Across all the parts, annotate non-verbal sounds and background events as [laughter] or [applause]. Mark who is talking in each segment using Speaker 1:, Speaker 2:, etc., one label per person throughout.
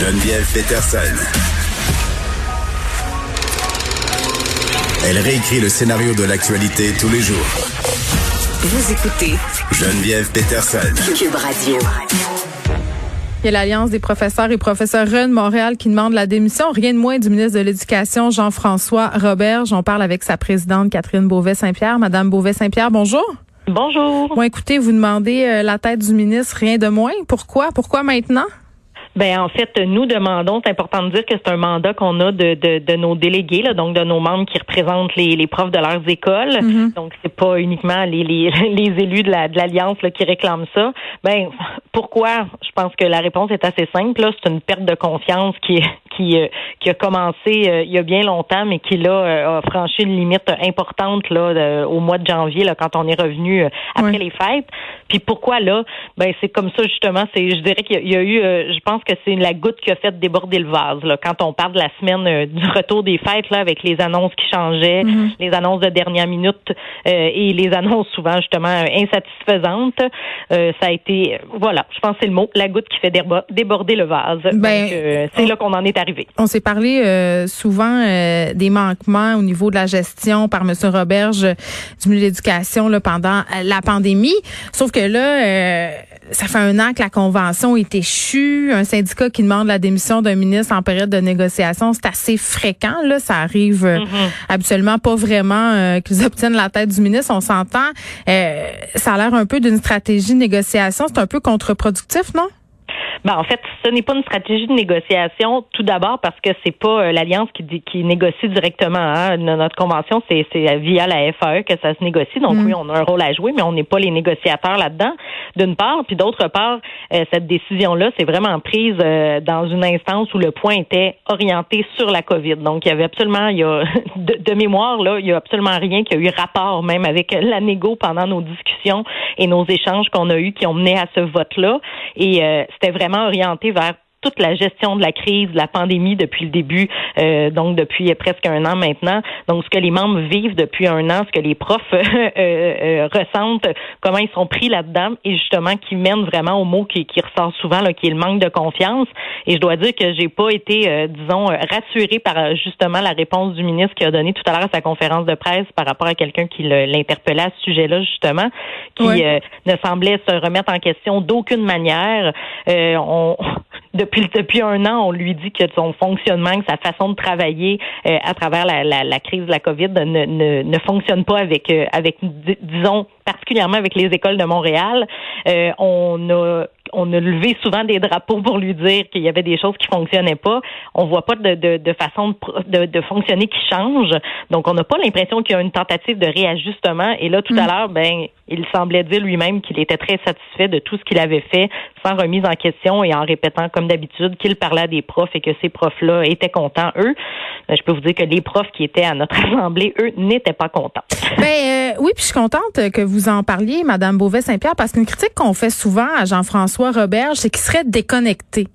Speaker 1: Geneviève Peterson. Elle réécrit le scénario de l'actualité tous les jours.
Speaker 2: Vous écoutez
Speaker 1: Geneviève Peterson.
Speaker 2: Cube Radio.
Speaker 3: Il y a l'Alliance des professeurs et professeurs de Montréal qui demande la démission, rien de moins du ministre de l'Éducation, Jean-François Robert. J'en parle avec sa présidente, Catherine Beauvais-Saint-Pierre. Madame Beauvais-Saint-Pierre, bonjour.
Speaker 4: Bonjour.
Speaker 3: Bon, écoutez, vous demandez euh, la tête du ministre, rien de moins. Pourquoi? Pourquoi maintenant?
Speaker 4: Ben en fait, nous demandons, c'est important de dire que c'est un mandat qu'on a de, de, de, nos délégués, là, donc de nos membres qui représentent les, les profs de leurs écoles.
Speaker 3: Mm-hmm.
Speaker 4: Donc c'est pas uniquement les, les, [laughs] les élus de la de l'alliance qui réclament ça. Ben pourquoi? Je pense que la réponse est assez simple. Là, c'est une perte de confiance qui qui euh, qui a commencé euh, il y a bien longtemps, mais qui là euh, a franchi une limite importante là au mois de janvier là quand on est revenu après
Speaker 3: Oui.
Speaker 4: les fêtes. Puis pourquoi là? Ben c'est comme ça justement. C'est je dirais qu'il y y a eu, je pense que c'est la goutte qui a fait déborder le vase. Là, quand on parle de la semaine euh, du retour des fêtes, là, avec les annonces qui changeaient, les annonces de dernière minute euh, et les annonces souvent justement euh, insatisfaisantes, euh, ça a été, voilà, je pense que c'est le mot, la goutte qui fait débo- déborder le vase.
Speaker 3: Ben,
Speaker 4: euh, c'est là qu'on en est arrivé.
Speaker 3: On s'est parlé euh, souvent euh, des manquements au niveau de la gestion par M. Roberge du milieu de l'éducation là, pendant la pandémie. Sauf que là, euh, ça fait un an que la convention est échue. Un syndicat qui demande la démission d'un ministre en période de négociation, c'est assez fréquent. Là, ça arrive habituellement pas vraiment euh, qu'ils obtiennent la tête du ministre. On s'entend. Euh, ça a l'air un peu d'une stratégie de négociation. C'est un peu contre-productif, non?
Speaker 4: Ben, en fait, ce n'est pas une stratégie de négociation. Tout d'abord parce que c'est pas euh, l'alliance qui, dit- qui négocie directement. Hein. No- Notre convention, c'est via la FAE que ça se négocie. Donc oui, on a un rôle à jouer, mais on n'est pas les négociateurs là-dedans. D'une part, puis d'autre part, euh, cette décision-là, c'est vraiment prise euh, dans une instance où le point était orienté sur la COVID. Donc il y avait absolument, il y a [laughs] de, de mémoire là, il y a absolument rien qui a eu rapport même avec la négo pendant nos discussions et nos échanges qu'on a eus qui ont mené à ce vote-là. Et euh, c'était vraiment orienté Bye bye. Toute la gestion de la crise, de la pandémie depuis le début, euh, donc depuis presque un an maintenant. Donc, ce que les membres vivent depuis un an, ce que les profs [laughs] euh, euh, ressentent, comment ils sont pris là-dedans, et justement qui mène vraiment au mot qui, qui ressort souvent, là, qui est le manque de confiance. Et je dois dire que j'ai pas été, euh, disons, euh, rassurée par euh, justement la réponse du ministre qui a donné tout à l'heure à sa conférence de presse par rapport à quelqu'un qui l'interpellait à ce sujet-là, justement, qui
Speaker 3: Oui.
Speaker 4: euh, ne semblait se remettre en question d'aucune manière. Euh, on, depuis, depuis un an, on lui dit que son fonctionnement, que sa façon de travailler euh, à travers la, la, la crise de la COVID ne, ne, ne fonctionne pas avec, euh, avec di- disons, particulièrement avec les écoles de Montréal. Euh, on a on a levé souvent des drapeaux pour lui dire qu'il y avait des choses qui fonctionnaient pas. On voit pas de, de, de façon de, de, de fonctionner qui change. Donc, on n'a pas l'impression qu'il y a une tentative de réajustement. Et là, tout à l'heure, ben, il semblait dire lui-même qu'il était très satisfait de tout ce qu'il avait fait, sans remise en question et en répétant, comme d'habitude, qu'il parlait à des profs et que ces profs-là étaient contents, eux. Ben, je peux vous dire que les profs qui étaient à notre [laughs] assemblée, eux, n'étaient pas contents.
Speaker 3: Ben euh, oui, puis je suis contente que vous en parliez, Madame Beauvais-Saint-Pierre, parce qu'une critique qu'on fait souvent à Jean-François Roberge, c'est qu'il serait déconnecté.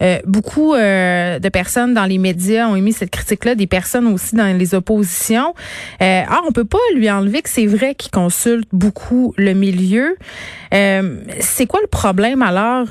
Speaker 3: Euh, beaucoup euh, de personnes dans les médias ont émis cette critique-là, des personnes aussi dans les oppositions. Euh, or, on peut pas lui enlever que c'est vrai qu'il consulte beaucoup le milieu. Euh, c'est quoi le problème alors?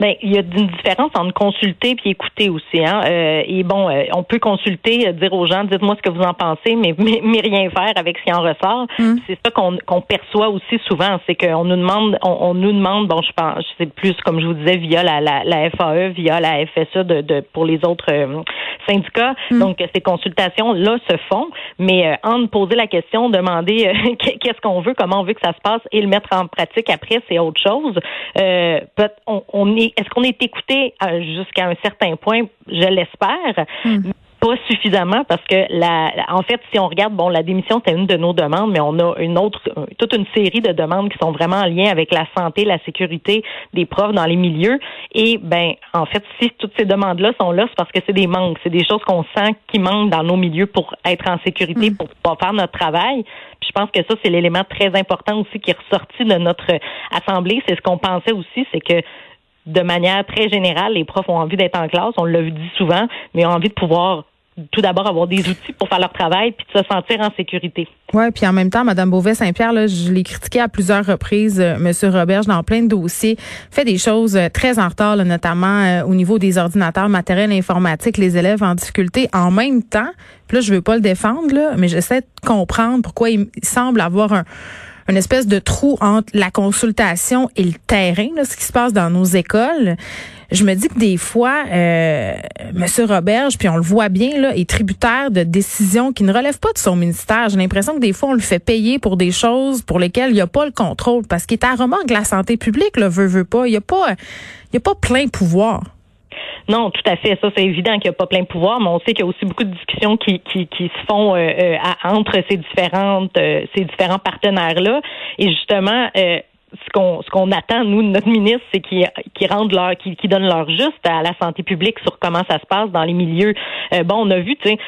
Speaker 4: Ben, il y a une différence entre consulter puis écouter aussi. Hein? Euh, et bon, euh, on peut consulter, euh, dire aux gens, dites-moi ce que vous en pensez, mais, mais, mais rien faire avec ce qui en ressort. C'est ça qu'on qu'on perçoit aussi souvent, c'est qu'on nous demande, on, on nous demande, bon, je pense, c'est plus comme je vous disais via la, la, la FAE, via la FSA de, de pour les autres euh, syndicats. Donc ces consultations là se font, mais euh, en poser la question, demander euh, [laughs] qu'est-ce qu'on veut, comment on veut que ça se passe et le mettre en pratique après, c'est autre chose. Euh, on, on est, est-ce qu'on est écouté euh, jusqu'à un certain point? Je l'espère. Pas suffisamment parce que la, en fait, si on regarde, bon, la démission c'est une de nos demandes, mais on a une autre, toute une série de demandes qui sont vraiment en lien avec la santé, la sécurité des profs dans les milieux. Et ben, en fait, si toutes ces demandes-là sont là, c'est parce que c'est des manques, c'est des choses qu'on sent qui manquent dans nos milieux pour être en sécurité, pour pouvoir faire notre travail. Puis je pense que ça, c'est l'élément très important aussi qui est ressorti de notre assemblée. C'est ce qu'on pensait aussi, c'est que de manière très générale, les profs ont envie d'être en classe, on l'a dit souvent, mais ont envie de pouvoir tout d'abord avoir des outils pour faire leur travail puis de se sentir en sécurité.
Speaker 3: Ouais, puis en même temps, Madame Beauvais-Saint-Pierre, je l'ai critiqué à plusieurs reprises, euh, Monsieur Roberge, dans plein de dossiers, fait des choses euh, très en retard, notamment euh, au niveau des ordinateurs, matériel informatique, les élèves en difficulté. En même temps, puis là, je veux pas le défendre, là, mais j'essaie de comprendre pourquoi il semble avoir un une espèce de trou entre la consultation et le terrain, là, ce qui se passe dans nos écoles. Je me dis que des fois, euh, M. Roberge, puis on le voit bien, là, est tributaire de décisions qui ne relèvent pas de son ministère. J'ai l'impression que des fois, on le fait payer pour des choses pour lesquelles il n'y a pas le contrôle, parce qu'il est à remorque la santé publique, le veut, veut pas. Il n'y a pas, il y a pas plein pouvoir.
Speaker 4: Non, tout à fait. Ça, c'est évident qu'il n'y a pas plein de pouvoir, mais on sait qu'il y a aussi beaucoup de discussions qui, qui, qui se font euh, euh entre ces différentes euh, ces différents partenaires là. Et justement, euh, ce qu'on ce qu'on attend nous de notre ministre, c'est qu'ils qu rendent leur qui qu donnent leur juste à la santé publique sur comment ça se passe dans les milieux. Euh, bon, on a vu, tu sais,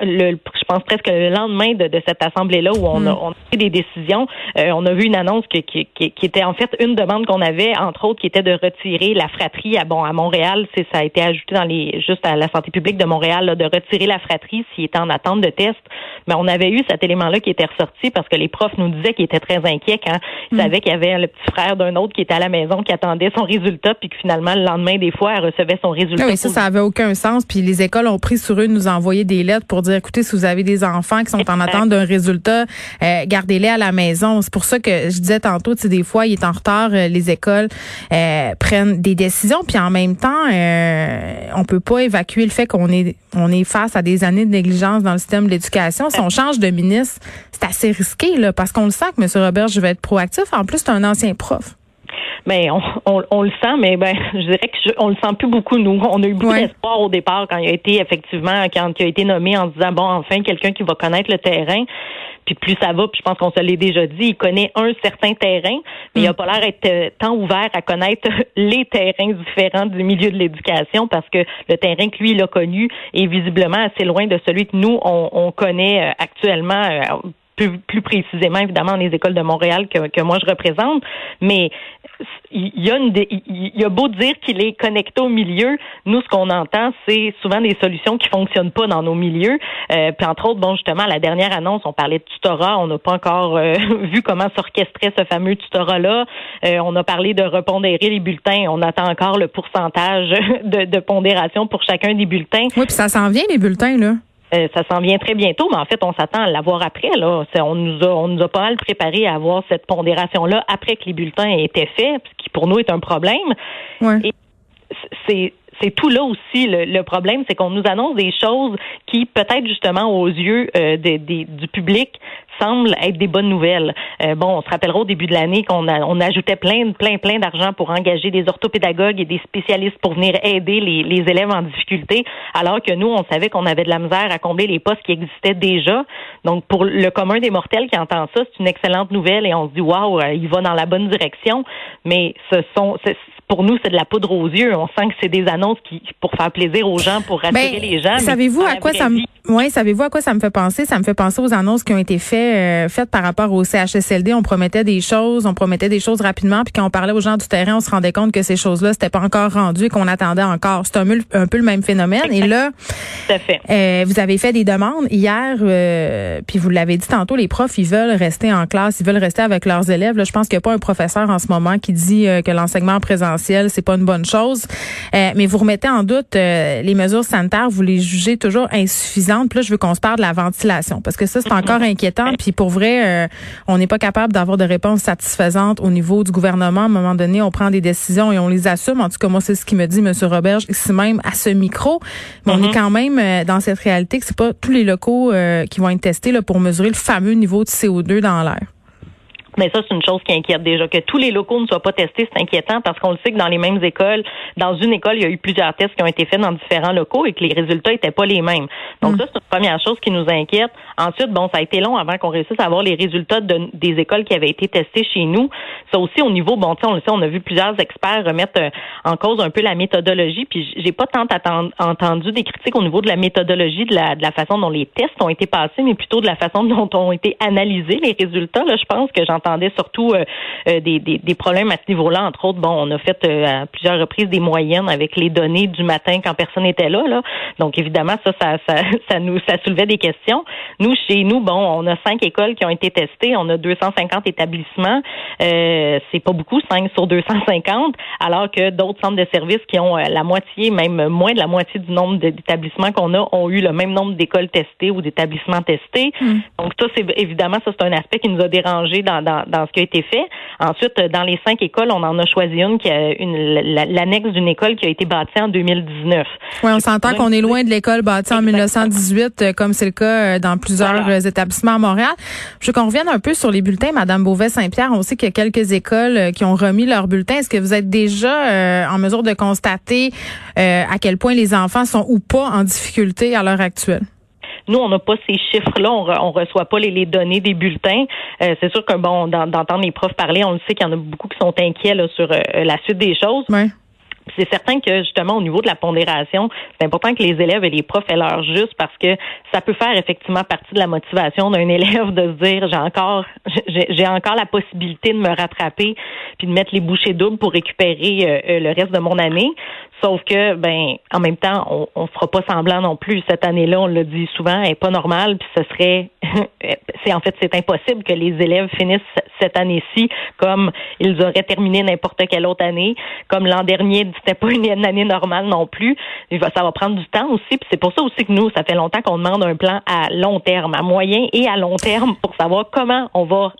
Speaker 4: je pense presque le lendemain de, de cette assemblée là où on, a, mm. on a pris des décisions, euh, on a vu une annonce qui, qui, qui, était en fait une demande qu'on avait entre autres qui était de retirer la fratrie à bon à Montréal, c'est ça a été ajouté dans les juste à la santé publique de Montréal là, de retirer la fratrie s'il était en attente de test. Mais on avait eu cet élément là qui était ressorti parce que les profs nous disaient qu'ils étaient très inquiets quand ils mm. savaient qu'il y avait le petit frère d'un autre qui était à la maison, qui attendait son résultat, puis que finalement, le lendemain, des fois, elle recevait son résultat.
Speaker 3: Oui, ça, ça avait aucun sens. Puis les écoles ont pris sur eux de nous envoyer des lettres pour dire, écoutez, si vous avez des enfants qui sont en attente d'un résultat, euh, gardez-les à la maison. C'est pour ça que je disais tantôt, tu sais, des fois, il est en retard, euh, les écoles euh, prennent des décisions, puis en même temps, on peut pas évacuer le fait qu'on est on est face à des années de négligence dans le système de l'éducation. Si on change de ministre, c'est assez risqué, là, parce qu'on le sent que M. Robert, je vais être proactif. En plus, c'est un ancien prof.
Speaker 4: Mais on, on, le sent, mais ben, [laughs] je dirais que on le sent plus beaucoup nous. On a eu beaucoup d'espoir au départ quand il a été effectivement quand il a été nommé en disant bon enfin quelqu'un qui va connaître le terrain. Puis plus ça va, puis je pense qu'on se l'est déjà dit, il connaît un certain terrain, mais il a mm. pas l'air d'être euh, tant ouvert à connaître [laughs] les terrains différents du milieu de l'éducation parce que le terrain que lui il a connu est visiblement assez loin de celui que nous on, on connaît euh, actuellement euh, plus, précisément évidemment les écoles de Montréal que, que moi je représente, mais il y a une il y a beau dire qu'il est connecté au milieu, nous ce qu'on entend c'est souvent des solutions qui fonctionnent pas dans nos milieux. Euh, puis entre autres, bon justement la dernière annonce, on parlait de tutorat, on n'a pas encore euh, [laughs] vu comment s'orchestrait ce fameux tutorat là. Euh, on a parlé de repondérer les bulletins, on attend encore le pourcentage [laughs] de, de pondération pour chacun des bulletins.
Speaker 3: Oui, puis ça s'en vient les bulletins là.
Speaker 4: Euh, ça s'en vient très bientôt, mais en fait, on s'attend à l'avoir après. Là, on nous a, on nous a pas mal préparé à avoir cette pondération là après que les bulletins aient été faits, ce qui pour nous est un problème.
Speaker 3: Ouais.
Speaker 4: c'est c'est tout là aussi le, problème, c'est qu'on nous annonce des choses qui, peut-être justement aux yeux euh, des, du public, semblent être des bonnes nouvelles. Euh, bon, on se rappellera au début de l'année qu'on on ajoutait plein, plein, plein d'argent pour engager des orthopédagogues et des spécialistes pour venir aider les, les élèves en difficulté, alors que nous, on savait qu'on avait de la misère à combler les postes qui existaient déjà. Donc, pour le commun des mortels qui entend ça, c'est une excellente nouvelle et on se dit, waouh, il va dans la bonne direction. Mais ce sont, pour nous, c'est de la poudre aux yeux. On sent que c'est des annonces qui, pour faire plaisir aux gens, pour rassurer ben, les gens.
Speaker 3: Savez-vous à quoi ça me, ouais, savez-vous à quoi ça me fait penser? Ça me fait penser aux annonces qui ont été faites, euh, faites par rapport au CHSLD. On promettait des choses, on promettait des choses rapidement, puis quand on parlait aux gens du terrain, on se rendait compte que ces choses-là, c'était pas encore rendu et qu'on attendait encore. C'est un, un, peu le même phénomène. Et là, [laughs] euh, vous avez fait des demandes hier, euh, puis vous l'avez dit tantôt, les profs, ils veulent rester en classe, ils veulent rester avec leurs élèves. Là, je pense qu'il n'y a pas un professeur en ce moment qui dit que l'enseignement présentiel c'est pas une bonne chose. Euh, mais vous remettez en doute euh, les mesures sanitaires, vous les jugez toujours insuffisantes. Puis là, je veux qu'on se parle de la ventilation parce que ça, c'est encore inquiétant. Puis pour vrai, euh, on n'est pas capable d'avoir de réponses satisfaisantes au niveau du gouvernement. À un moment donné, on prend des décisions et on les assume. En tout cas, moi, c'est ce qui me dit M. Roberge ici même à ce micro. Mais on est mm-hmm. quand même dans cette réalité que c'est pas tous les locaux qui vont être testés là, pour mesurer le fameux niveau de CO2 dans l'air.
Speaker 4: Mais ça, c'est une chose qui inquiète déjà. Que tous les locaux ne soient pas testés, c'est inquiétant parce qu'on le sait que dans les mêmes écoles, dans une école, il y a eu plusieurs tests qui ont été faits dans différents locaux et que les résultats n'étaient pas les mêmes. Donc mm. ça, c'est une première chose qui nous inquiète. Ensuite, bon, ça a été long avant qu'on réussisse à avoir les résultats de, des écoles qui avaient été testées chez nous. Ça aussi, au niveau, bon, tu sais, on le sait, on a vu plusieurs experts remettre euh, en cause un peu la méthodologie. Puis j'ai pas tant entendu des critiques au niveau de la méthodologie, de la, de la façon dont les tests ont été passés, mais plutôt de la façon dont ont été analysés les résultats. Là, je pense que j'entends entendait surtout des, des, des, problèmes à ce niveau-là. Entre autres, bon, on a fait à plusieurs reprises des moyennes avec les données du matin quand personne n'était là, là. Donc évidemment, ça, ça, ça, [laughs] ça nous ça soulevait des questions. Nous, chez nous, bon, on a cinq écoles qui ont été testées, on a 250 établissements. Euh, c'est pas beaucoup, 5 sur 250, alors que d'autres centres de services qui ont euh, la moitié, même moins de la moitié du nombre d'établissements qu'on a, ont eu le même nombre d'écoles testées ou d'établissements testés. Hmm. Donc ça, c'est évidemment, ça c'est un aspect qui nous a dérangé dans, dans, dans, ce qui a été fait. Ensuite, dans les cinq écoles, on en a choisi une qui a une l'annexe d'une école qui a été bâtie en 2019.
Speaker 3: Oui, on s'entend qu'on est loin de l'école bâtie en 1918, euh, comme c'est le cas dans plusieurs établissements à Montréal. Je veux qu'on revienne un peu sur les bulletins, Madame Beauvais-Saint-Pierre. On sait qu'il y a quelques écoles euh, qui ont remis leurs bulletins. Est-ce que vous êtes déjà euh, en mesure de constater euh, à quel point les enfants sont ou pas en difficulté à l'heure actuelle?
Speaker 4: Nous, on n'a pas ces chiffres-là, on, ne reçoit pas les, données des bulletins. c'est sûr que bon, d'entendre les profs parler, on le sait qu'il y en a beaucoup qui sont inquiets sur la suite des choses.
Speaker 3: Ouais.
Speaker 4: C'est certain que justement au niveau de la pondération, c'est important que les élèves et les profs aient leur juste parce que ça peut faire effectivement partie de la motivation d'un [laughs] élève de se dire j'ai encore j'ai encore la possibilité de me rattraper puis de mettre les bouchées doubles pour récupérer euh, euh, le reste de mon année. Sauf que, ben, en même temps, on, on fera pas semblant non plus. Cette année-là, on le dit souvent, elle est pas normale, puis ce serait, [laughs] c'est en fait, c'est impossible que les élèves finissent cette année-ci comme ils auraient terminé n'importe quelle autre année. Comme l'an dernier, c'était pas une, [laughs] année normale non plus. Ça va prendre du temps aussi, puis c'est pour ça aussi que nous, ça fait longtemps qu'on demande un plan à long terme, à moyen et à long terme pour savoir comment on va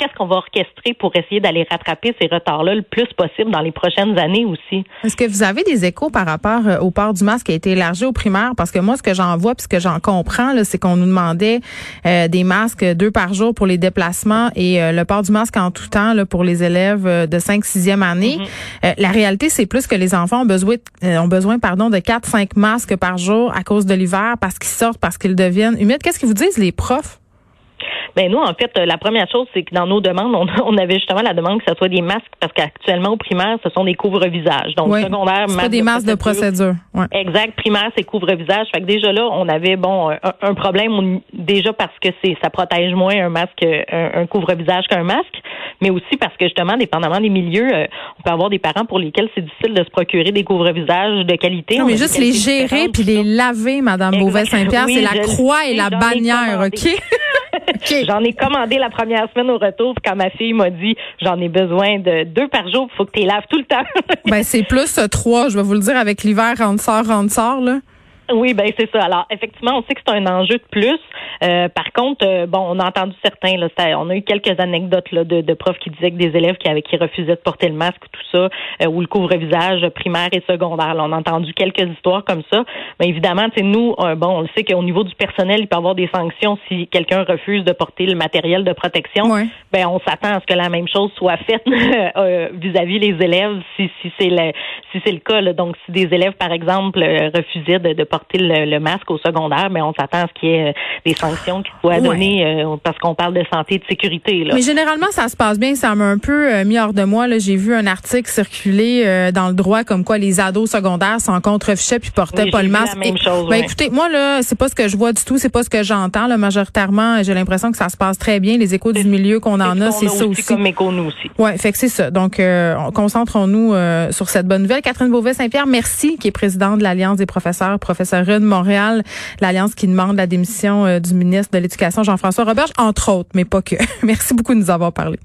Speaker 4: qu'est-ce qu'on va orchestrer pour essayer d'aller rattraper ces retards-là le plus possible dans les prochaines années aussi?
Speaker 3: Est-ce que vous avez des échos par rapport euh, au port du masque qui a été élargi aux primaires? Parce que moi, ce que j'en vois puis ce que j'en comprends, c'est qu'on nous demandait euh, des masques deux par jour pour les déplacements et euh, le port du masque en tout temps là, pour les élèves de 5 6e année. Mm-hmm. la réalité, c'est plus que les enfants ont besoin, ont besoin pardon, de 4-5 masques par jour à cause de l'hiver parce qu'ils sortent, parce qu'ils deviennent humides. Qu'est-ce qu'ils vous disent les profs?
Speaker 4: Ben nous, en fait, la première chose, c'est que dans nos demandes, [laughs] on, avait justement la demande que ce soit des masques parce qu'actuellement au primaire, ce sont des couvre-visages.
Speaker 3: Donc secondaire, c'est pas des masques de procédure.
Speaker 4: Exact. Primaire, c'est couvre-visage. Fait que déjà là, on avait bon un, problème déjà parce que c'est ça protège moins un masque, un, couvre-visage qu'un masque, mais aussi parce que justement, dépendamment des milieux, euh, on peut avoir des parents pour lesquels c'est difficile de se procurer des couvre-visages de qualité.
Speaker 3: Non, mais juste les gérer puis les laver, Madame Beauvais-Saint-Pierre, c'est la croix et la bannière, ok? [laughs] [laughs]
Speaker 4: J'en ai commandé la première semaine au retour quand ma fille m'a dit j'en ai besoin de deux par jour, il faut que tu les laves tout le temps.
Speaker 3: ben c'est plus euh, trois, je vais vous le dire avec l'hiver rentre sort rentre sort là.
Speaker 4: Oui, ben c'est ça. Alors effectivement, on sait que c'est un enjeu de plus. Euh, par contre, euh, bon, on a entendu certains. Là, on a eu quelques anecdotes là, de, de, profs qui disaient que des élèves qui avaient qui refusaient de porter le masque, tout ça, euh, ou le couvre-visage primaire et secondaire. on a entendu quelques histoires comme ça. Mais évidemment, nous, bon, on le sait qu'au niveau du personnel, il peut y avoir des sanctions si quelqu'un refuse de porter le matériel de protection. Ben on s'attend à ce que la même chose soit faite [laughs] vis-à-vis les élèves si, si c'est le si c'est le cas. Là. Donc, si des élèves, par exemple, refusaient de, de porter le, masque au secondaire, mais on s'attend à ce qu'il y ait euh, des sanctions qui soient données euh, parce qu'on parle de santé et de sécurité.
Speaker 3: Mais généralement, ça se passe bien. Ça m'a un peu euh, mis hors de moi. J'ai vu un article circuler dans le droit comme quoi les ados secondaires s'en contrefichaient puis portaient pas le masque.
Speaker 4: La même chose,
Speaker 3: ben, écoutez, moi là, c'est pas ce que je vois du tout, c'est pas ce que j'entends. Majoritairement, j'ai l'impression que ça se passe très bien. Les échos du milieu qu'on en a, c'est ça aussi.
Speaker 4: Comme écho, nous aussi.
Speaker 3: Ouais, fait que c'est ça. Donc, concentrons-nous sur cette bonne nouvelle. Catherine Beauvais-Saint-Pierre, merci, qui est présidente de l'Alliance des professeurs, professeurs de Montréal, l'Alliance qui demande la démission euh, du ministre de l'Éducation, Jean-François Roberge, entre autres, mais pas que. [laughs] Merci beaucoup de nous avoir parlé.